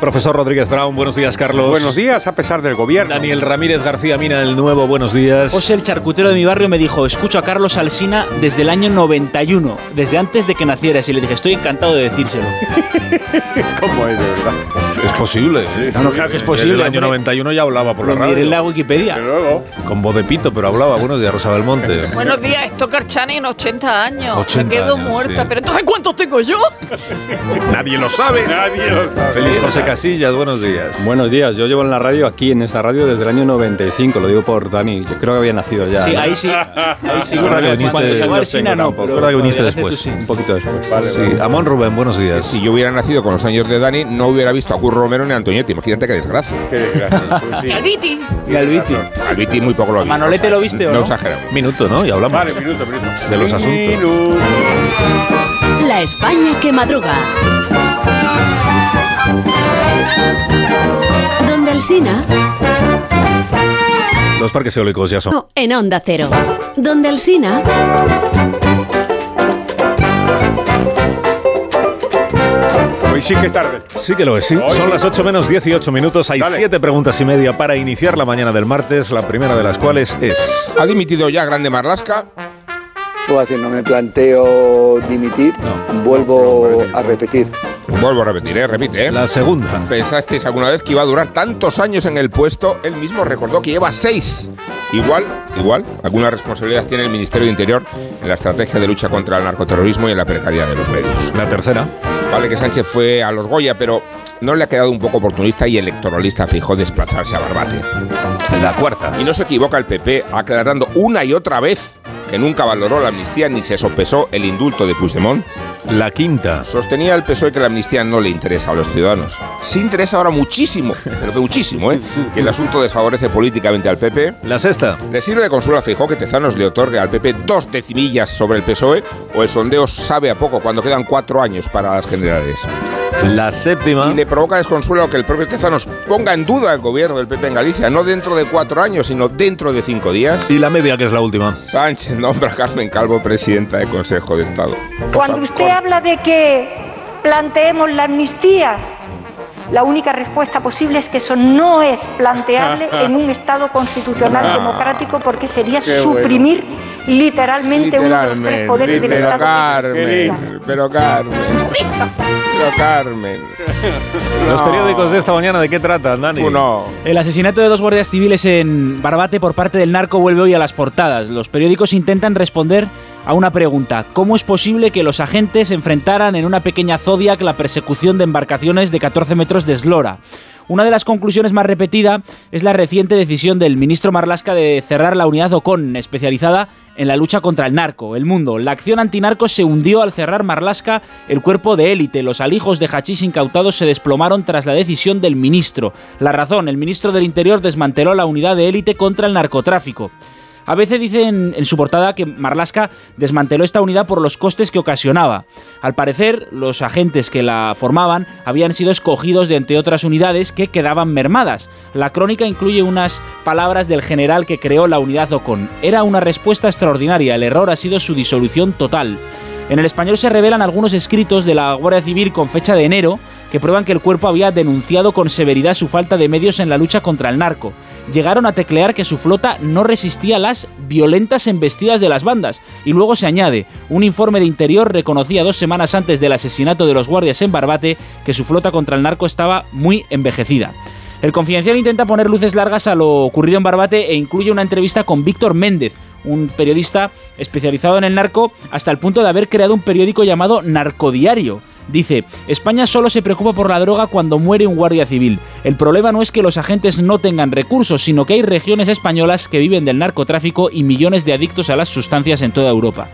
Profesor Rodríguez Brown. Buenos días, Carlos. Buenos días, a pesar del gobierno. Daniel Ramírez García Mina, el nuevo. Buenos días. José, el charcutero de mi barrio, me dijo, escucho a Carlos Alsina desde el año 91, desde antes de que nacieras. Y le dije, estoy encantado de decírselo. ¿Cómo es, de verdad? Es posible. ¿eh? No, no, claro que es posible, En el año hombre. 91 ya hablaba por la Lo miré en la radio. Wikipedia. Luego, Con voz de pito, pero hablaba. Buenos días, Rosa Belmonte. Buenos días, esto Carchani en 80 años. 80 Me quedo años, muerta. sí. Pero entonces, ¿cuántos tengo yo? Nadie lo sabe. nadie lo sabe. Feliz José Casillas, buenos días. Buenos días, yo llevo en la radio, aquí en esta radio, desde el año 95, lo digo por Dani, yo creo que había nacido ya. Sí, ¿no? ahí sí. Ahí sí. Es verdad que viniste- no. tampoco. pero que después. Un poquito después. Vale, Sí, vale. Amón Rubén, buenos días. Si yo hubiera nacido con los años de Dani, no hubiera visto a Curro Romero ni a Antoñetti. Imagínate qué desgracia. Qué desgracia. Pues sí. Y al Viti. Y al Viti. Al Viti muy poco lo vi. Manolete o sea, lo viste, ¿o no? no? exageramos. Minuto, ¿no? Y hablamos. Vale, minuto, minuto. De los asuntos. Minuto. La España que madruga. Donde Alsina, Los parques eólicos ya son. no, en Onda Cero. Donde Alsina, Hoy sí que es tarde. Sí que lo es, sí. Son las 8 menos 18 minutos. Hay Dale. 7 preguntas y media para iniciar la mañana del martes. La primera de las cuales es... ¿Ha dimitido ya Grande Marlasca? Puedo decir, no me planteo dimitir, vuelvo a repetir. Vuelvo a repetir, ¿eh? Repite, ¿eh? La segunda. ¿Pensasteis alguna vez que iba a durar tantos años en el puesto? Él mismo recordó que lleva seis. Igual, igual, alguna responsabilidad tiene el Ministerio de Interior en la estrategia de lucha contra el narcoterrorismo y en la precariedad de los medios. La tercera. Vale que Sánchez fue a los Goya, pero no le ha quedado un poco oportunista y electoralista fijó desplazarse a Barbate. La cuarta. Y no se equivoca el PP aclarando una y otra vez que nunca valoró la amnistía ni se sopesó el indulto de Puigdemont. La quinta. Sostenía el PSOE que la amnistía no le interesa a los ciudadanos. Sí interesa ahora muchísimo, pero que muchísimo, ¿eh? Que el asunto desfavorece políticamente al PP. La sexta. ¿Le sirve de consuelo a Feijóo que Tezanos le otorgue al PP dos decimillas sobre el PSOE? ¿O el sondeo sabe a poco cuando quedan cuatro años para las generales? La séptima. Y le provoca desconsuelo que el propio Tezanos ponga en duda el gobierno del PP en Galicia, no dentro de cuatro años, sino dentro de cinco días. Y la media, que es la última. Sánchez nombra a Carmen Calvo presidenta del Consejo de Estado. Cuando usted habla de que planteemos la amnistía, la única respuesta posible es que eso no es planteable en un Estado constitucional democrático porque sería Qué suprimir literalmente, uno de los tres poderes del pero Estado. Carmen, pero Carmen, Carmen. Los periódicos de esta mañana, ¿de qué tratan, Dani? Uno. El asesinato de dos guardias civiles en Barbate por parte del narco vuelve hoy a las portadas. Los periódicos intentan responder a una pregunta. ¿Cómo es posible que los agentes enfrentaran en una pequeña Zodiac la persecución de embarcaciones de 14 metros de eslora? Una de las conclusiones más repetida es la reciente decisión del ministro Marlasca de cerrar la unidad Ocon, especializada en la lucha contra el narco. El mundo. La acción antinarco se hundió al cerrar Marlasca el cuerpo de élite. Los alijos de hachís incautados se desplomaron tras la decisión del ministro. La razón, el ministro del Interior desmanteló la unidad de élite contra el narcotráfico. A veces dicen en su portada que Marlaska desmanteló esta unidad por los costes que ocasionaba. Al parecer, los agentes que la formaban habían sido escogidos de entre otras unidades que quedaban mermadas. La crónica incluye unas palabras del general que creó la unidad Ocon. Era una respuesta extraordinaria, el error ha sido su disolución total. En el español se revelan algunos escritos de la Guardia Civil con fecha de enero que prueban que el cuerpo había denunciado con severidad su falta de medios en la lucha contra el narco. Llegaron a teclear que su flota no resistía las violentas embestidas de las bandas. Y luego se añade, un informe de interior reconocía dos semanas antes del asesinato de los guardias en Barbate que su flota contra el narco estaba muy envejecida. El Confidencial intenta poner luces largas a lo ocurrido en Barbate e incluye una entrevista con Víctor Méndez, un periodista especializado en el narco, hasta el punto de haber creado un periódico llamado Narcodiario. Dice, España solo se preocupa por la droga cuando muere un guardia civil. El problema no es que los agentes no tengan recursos, sino que hay regiones españolas que viven del narcotráfico y millones de adictos a las sustancias en toda Europa.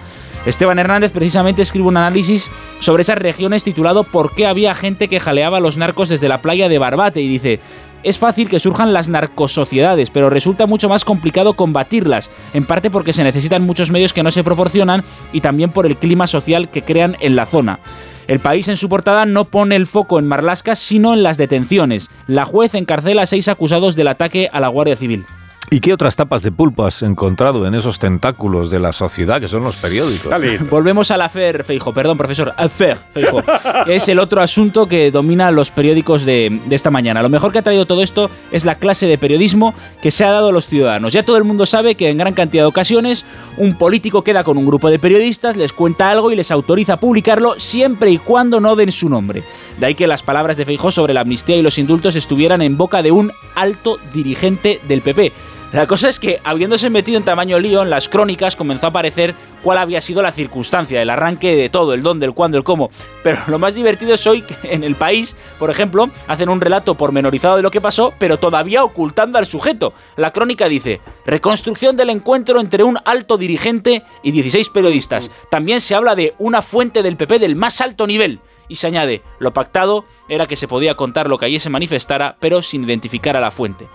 Esteban Hernández precisamente escribe un análisis sobre esas regiones titulado ¿Por qué había gente que jaleaba a los narcos desde la playa de Barbate? Y dice, es fácil que surjan las narcosociedades, pero resulta mucho más complicado combatirlas, en parte porque se necesitan muchos medios que no se proporcionan y también por el clima social que crean en la zona. El país en su portada no pone el foco en Marlasca, sino en las detenciones. La juez encarcela a seis acusados del ataque a la Guardia Civil. ¿Y qué otras tapas de pulpo has encontrado en esos tentáculos de la sociedad que son los periódicos? Volvemos al afer Feijo, perdón, profesor, afer Feijo, que es el otro asunto que domina los periódicos de, de, esta mañana. Lo mejor que ha traído todo esto es la clase de periodismo que se ha dado a los ciudadanos. Ya todo el mundo sabe que en gran cantidad de ocasiones un político queda con un grupo de periodistas, les cuenta algo y les autoriza a publicarlo siempre y cuando no den su nombre. De ahí que las palabras de Feijo sobre la amnistía y los indultos estuvieran en boca de un alto dirigente del PP. La cosa es que, habiéndose metido en tamaño lío, en las crónicas comenzó a aparecer cuál había sido la circunstancia, el arranque de todo, el dónde, el cuándo, el cómo. Pero lo más divertido es hoy que en el país, por ejemplo, hacen un relato pormenorizado de lo que pasó, pero todavía ocultando al sujeto. La crónica dice, reconstrucción del encuentro entre un alto dirigente y 16 periodistas. También se habla de una fuente del PP del más alto nivel. Y se añade, lo pactado era que se podía contar lo que allí se manifestara, pero sin identificar a la fuente.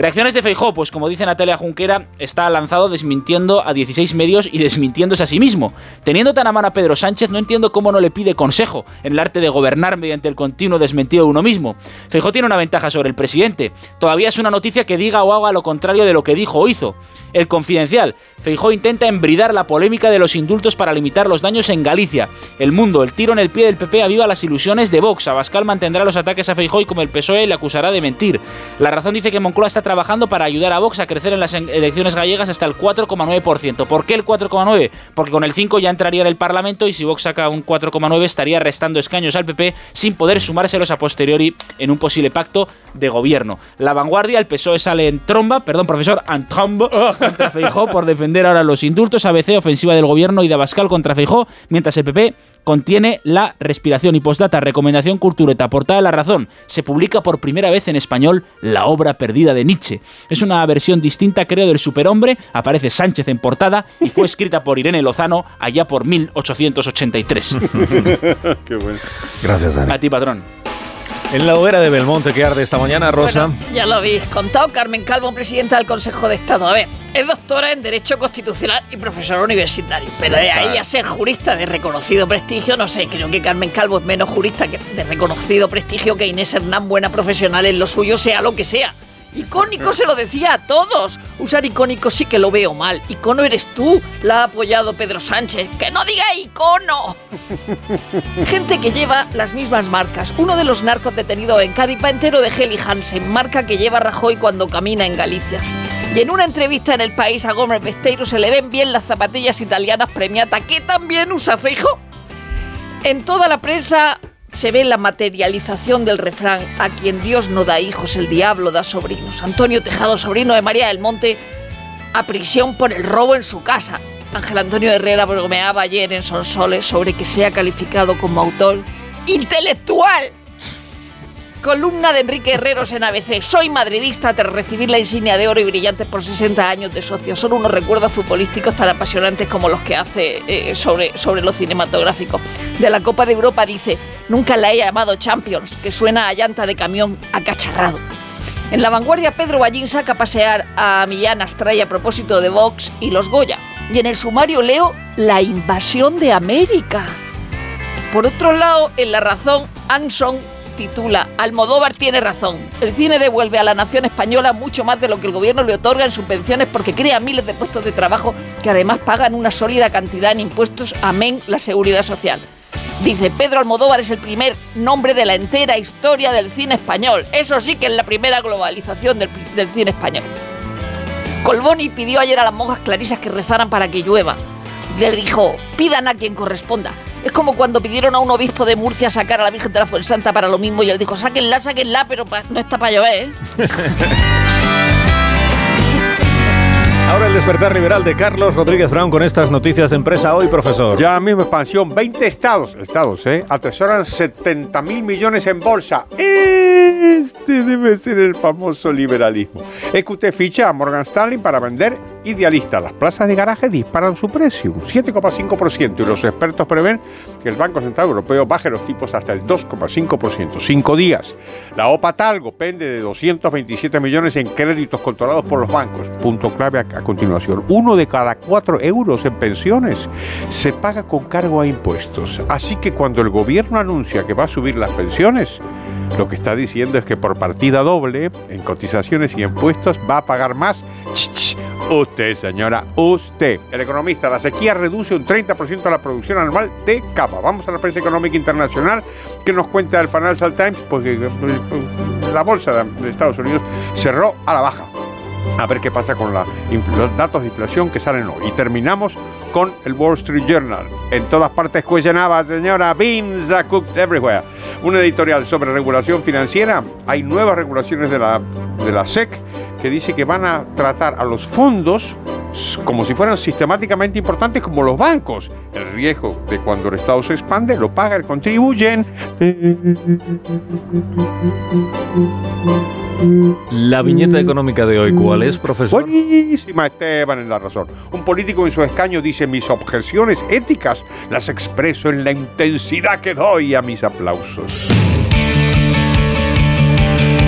Reacciones de Feijó, pues como dice Natalia Junquera, está lanzado desmintiendo a 16 medios y desmintiéndose a sí mismo. Teniendo tan a mano a Pedro Sánchez, no entiendo cómo no le pide consejo en el arte de gobernar mediante el continuo desmentido de uno mismo. Feijó tiene una ventaja sobre el presidente. Todavía es una noticia que diga o haga lo contrario de lo que dijo o hizo. El confidencial. Feijó intenta embridar la polémica de los indultos para limitar los daños en Galicia. El mundo, el tiro en el pie del PP aviva las ilusiones de Vox. Abascal mantendrá los ataques a Feijó y como el PSOE le acusará de mentir. La razón dice que Moncloa está trabajando para ayudar a Vox a crecer en las elecciones gallegas hasta el 4,9%. ¿Por qué el 4,9%? Porque con el 5 ya entraría en el Parlamento y si Vox saca un 4,9 estaría restando escaños al PP sin poder sumárselos a posteriori en un posible pacto de gobierno. La vanguardia, el PSOE sale en tromba, perdón, profesor, en tromba contra Feijó por defender ahora los indultos, ABC, ofensiva del gobierno y de Abascal contra Feijó, mientras el PP contiene la respiración y postdata, recomendación cultureta, portada de la razón. Se publica por primera vez en español la obra perdida de Nietzsche. Es una versión distinta, creo, del superhombre. Aparece Sánchez en portada y fue escrita por Irene Lozano allá por 1883. Qué bueno. Gracias, Dani. A ti, patrón. En la hoguera de Belmonte que arde esta mañana, Rosa. Bueno, ya lo habéis contado, Carmen Calvo, presidenta del Consejo de Estado. A ver, es doctora en Derecho Constitucional y profesora universitario. Pero de ahí a ser jurista de reconocido prestigio, no sé, creo que Carmen Calvo es menos jurista de reconocido prestigio que Inés Hernán, buena profesional en lo suyo, sea lo que sea. Icónico se lo decía a todos. Usar icónico sí que lo veo mal. Icono eres tú. La ha apoyado Pedro Sánchez. ¡Que no diga icono! Gente que lleva las mismas marcas. Uno de los narcos detenidos en Cádiz va entero de Heli Hansen, marca que lleva Rajoy cuando camina en Galicia. Y en una entrevista en El País a Gómez Besteiro se le ven bien las zapatillas italianas premiata que también usa Feijo. En toda la prensa se ve la materialización del refrán a quien Dios no da hijos, el diablo da sobrinos. Antonio Tejado, sobrino de María del Monte, a prisión por el robo en su casa. Ángel Antonio Herrera bromeaba ayer en Sonsoles sobre que sea calificado como autor intelectual. Columna de Enrique Herreros en ABC. Soy madridista tras recibir la insignia de oro y brillantes por 60 años de socio. Son unos recuerdos futbolísticos tan apasionantes como los que hace eh, sobre, sobre lo cinematográfico. De la Copa de Europa dice, nunca la he llamado Champions, que suena a llanta de camión acacharrado. En la vanguardia, Pedro Ballín saca a pasear a Millán Astray a propósito de Vox y los Goya. Y en el sumario leo la invasión de América. Por otro lado, en La Razón, Anson titula Almodóvar tiene razón. El cine devuelve a la nación española mucho más de lo que el gobierno le otorga en subvenciones porque crea miles de puestos de trabajo que además pagan una sólida cantidad en impuestos, amén la seguridad social. Dice, Pedro Almodóvar es el primer nombre de la entera historia del cine español. Eso sí que es la primera globalización del, cine español. Colboni pidió ayer a las monjas clarisas que rezaran para que llueva. Le dijo, pidan a quien corresponda. Es como cuando pidieron a un obispo de Murcia sacar a la Virgen de la Fuensanta para lo mismo y él dijo, sáquenla, sáquenla, pero no está para llover, ¿eh? Ahora el despertar liberal de Carlos Rodríguez Brown con estas noticias de empresa hoy, profesor. Ya mismo expansión, 20 estados, estados, ¿eh? Atesoran 70 mil millones en bolsa. Este debe ser el famoso liberalismo. Es que usted ficha a Morgan Stanley para vender idealista. Las plazas de garaje disparan su precio, un 7,5%, y los expertos prevén que el Banco Central Europeo baje los tipos hasta el 2,5%. Cinco días. La OPA Talgo pende de 227 millones en créditos controlados por los bancos. Punto clave a, a continuación. Uno de cada cuatro euros en pensiones se paga con cargo a impuestos. Así que cuando el gobierno anuncia que va a subir las pensiones, lo que está diciendo es que por partida doble, en cotizaciones y impuestos, va a pagar más. Usted, señora, usted. El economista, la sequía reduce un 30% la producción anual de capa. Vamos a la prensa económica internacional que nos cuenta el Financial Times, porque eh, la bolsa de Estados Unidos cerró a la baja. A ver qué pasa con los datos de inflación que salen hoy. Y terminamos con el Wall Street Journal. En todas partes cuestionaba, señora, beans are cooked everywhere. Un editorial sobre regulación financiera. Hay nuevas regulaciones de la, de la SEC que dice que van a tratar a los fondos como si fueran sistemáticamente importantes como los bancos. El riesgo de cuando el Estado se expande lo paga el contribuyente. La viñeta económica de hoy, ¿cuál es, profesor? Buenísima, Esteban, en la razón. Un político en su escaño dice, mis objeciones éticas las expreso en la intensidad que doy a mis aplausos.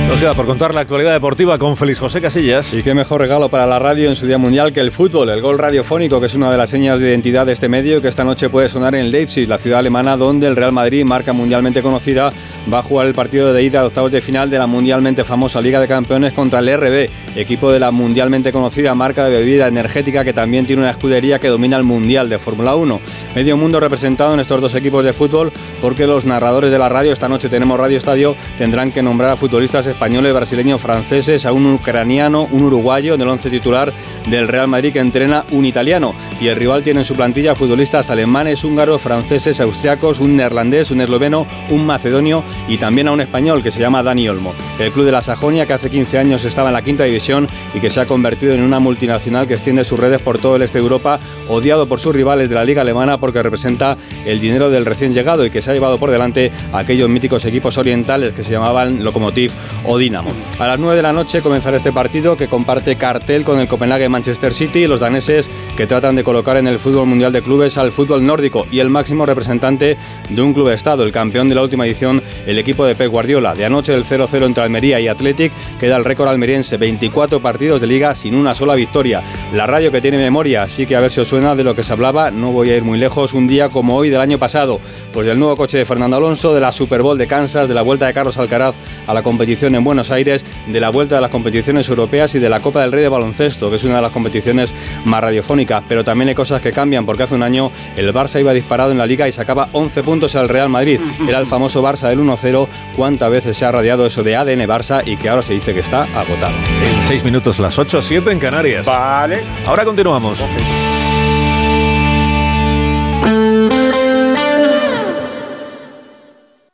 Nos queda por contar la actualidad deportiva con Félix José Casillas. Y qué mejor regalo para la radio en su día mundial que el fútbol, el gol radiofónico, que es una de las señas de identidad de este medio que esta noche puede sonar en Leipzig, la ciudad alemana donde el Real Madrid, marca mundialmente conocida, va a jugar el partido de ida de octavos de final de la mundialmente famosa Liga de Campeones contra el RB, equipo de la mundialmente conocida marca de bebida energética que también tiene una escudería que domina el Mundial de Fórmula 1. Medio mundo representado en estos dos equipos de fútbol porque los narradores de la radio, esta noche tenemos Radio Estadio, tendrán que nombrar a futbolistas españoles, brasileños, franceses, a un ucraniano, un uruguayo en el once titular del Real Madrid que entrena un italiano. Y el rival tiene en su plantilla futbolistas alemanes, húngaros, franceses, austriacos, un neerlandés, un esloveno, un macedonio y también a un español que se llama Dani Olmo. El club de la Sajonia, que hace 15 años estaba en la quinta división y que se ha convertido en una multinacional que extiende sus redes por todo el este de Europa, odiado por sus rivales de la liga alemana porque representa el dinero del recién llegado y que se ha llevado por delante a aquellos míticos equipos orientales que se llamaban Lokomotiv o Dinamo. A las 9 de la noche comenzará este partido que comparte cartel con el Copenhague Manchester City y los daneses que tratan de colocar en el fútbol mundial de clubes al fútbol nórdico y el máximo representante de un club estado, el campeón de la última edición, el equipo de Pep Guardiola. De anoche el 0-0 entre Almería y Athletic queda el récord almeriense, 24 partidos de liga sin una sola victoria. La radio que tiene memoria, así que a ver si os suena de lo que se hablaba, no voy a ir muy lejos, un día como hoy del año pasado, pues del nuevo coche de Fernando Alonso, de la Super Bowl de Kansas, de la vuelta de Carlos Alcaraz a la competición en Buenos Aires, de la vuelta de las competiciones europeas y de la Copa del Rey de baloncesto, que es una de las competiciones más radiofónicas, pero también hay cosas que cambian, porque hace un año el Barça iba disparado en la liga y sacaba 11 puntos al Real Madrid. Era el famoso Barça del 1-0. ¿Cuántas veces se ha radiado eso de ADN Barça y que ahora se dice que está agotado? En 6 minutos las 8, 7 en Canarias. Vale. Ahora continuamos.